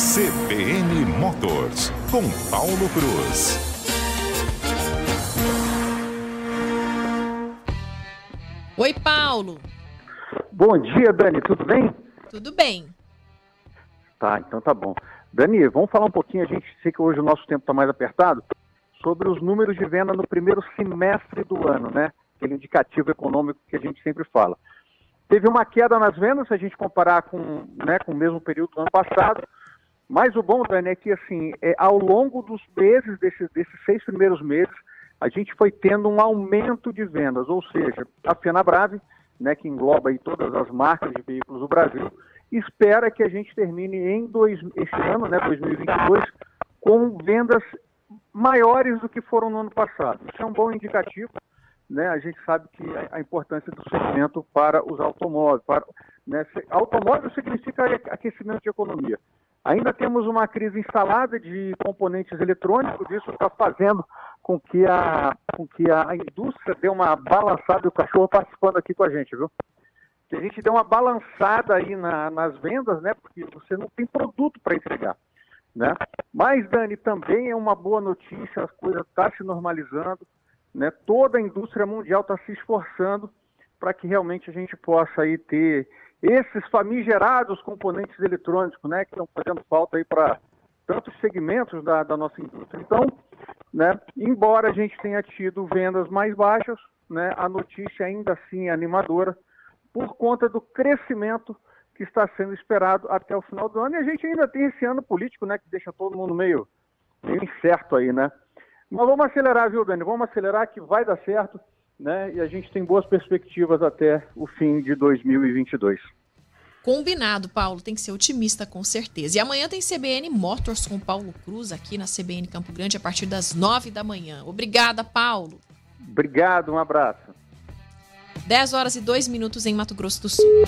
CBN Motors, com Paulo Cruz. Oi, Paulo. Bom dia, Dani, tudo bem? Tudo bem. Tá, então tá bom. Dani, vamos falar um pouquinho, a gente sei que hoje o nosso tempo está mais apertado, sobre os números de venda no primeiro semestre do ano, né? Aquele indicativo econômico que a gente sempre fala. Teve uma queda nas vendas, se a gente comparar com, né, com o mesmo período do ano passado, mas o bom, Dani, é que assim, é, ao longo dos meses, desses, desses seis primeiros meses, a gente foi tendo um aumento de vendas, ou seja, a Fenabrave, né, que engloba aí todas as marcas de veículos do Brasil, espera que a gente termine em dois, esse ano, né, 2022, com vendas maiores do que foram no ano passado. Isso é um bom indicativo. Né? A gente sabe que a importância do segmento para os automóveis. Para, né? Automóvel significa aquecimento de economia. Ainda temos uma crise instalada de componentes eletrônicos, isso está fazendo com que a, com que a indústria dê uma balançada, o cachorro participando aqui com a gente, viu? Que a gente dê uma balançada aí na, nas vendas, né? Porque você não tem produto para entregar. Né? Mas, Dani, também é uma boa notícia, as coisas estão tá se normalizando, né? toda a indústria mundial está se esforçando para que realmente a gente possa aí ter esses famigerados componentes eletrônicos, né, que estão fazendo falta aí para tantos segmentos da, da, nossa indústria. Então, né, embora a gente tenha tido vendas mais baixas, né, a notícia ainda assim é animadora por conta do crescimento que está sendo esperado até o final do ano. E a gente ainda tem esse ano político, né, que deixa todo mundo meio, meio incerto aí, né? Mas vamos acelerar, viu, Dani? Vamos acelerar que vai dar certo né? E a gente tem boas perspectivas até o fim de 2022. Combinado, Paulo. Tem que ser otimista, com certeza. E amanhã tem CBN Motors com Paulo Cruz aqui na CBN Campo Grande a partir das nove da manhã. Obrigada, Paulo. Obrigado, um abraço. 10 horas e 2 minutos em Mato Grosso do Sul.